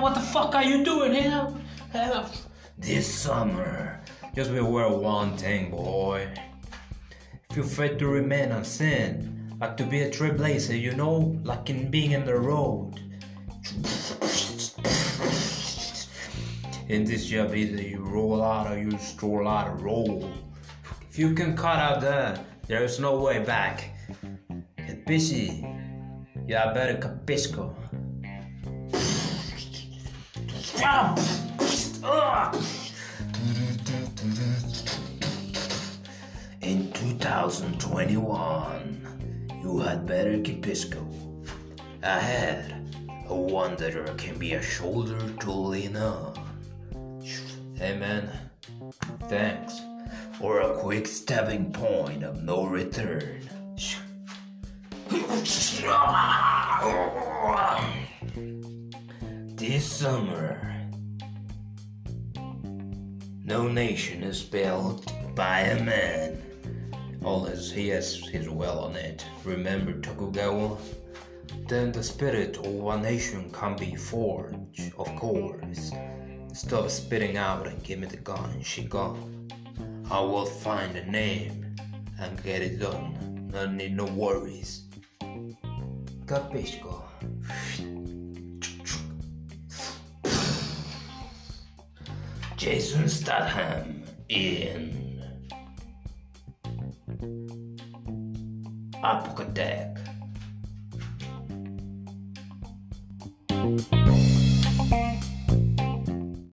what the fuck are you doing here? This summer, just beware one thing, boy. If afraid to remain unseen, like to be a trailblazer, you know, like in being in the road. In this job, either you roll out or you stroll out or roll. If you can cut out there, there is no way back. Get busy. Yeah, better capisco. In 2021, you had better capisco. Ahead, a wanderer can be a shoulder to lean on. Hey man, thanks. Or a quick stepping point of no return. This summer, no nation is built by a man. Unless he has his will on it. Remember Tokugawa? Then the spirit of one nation can be forged, of course. Stop spitting out and give me the gun, she gone. I will find a name and get it done. No need no worries. Capisco. Jason Statham in Apocalypse.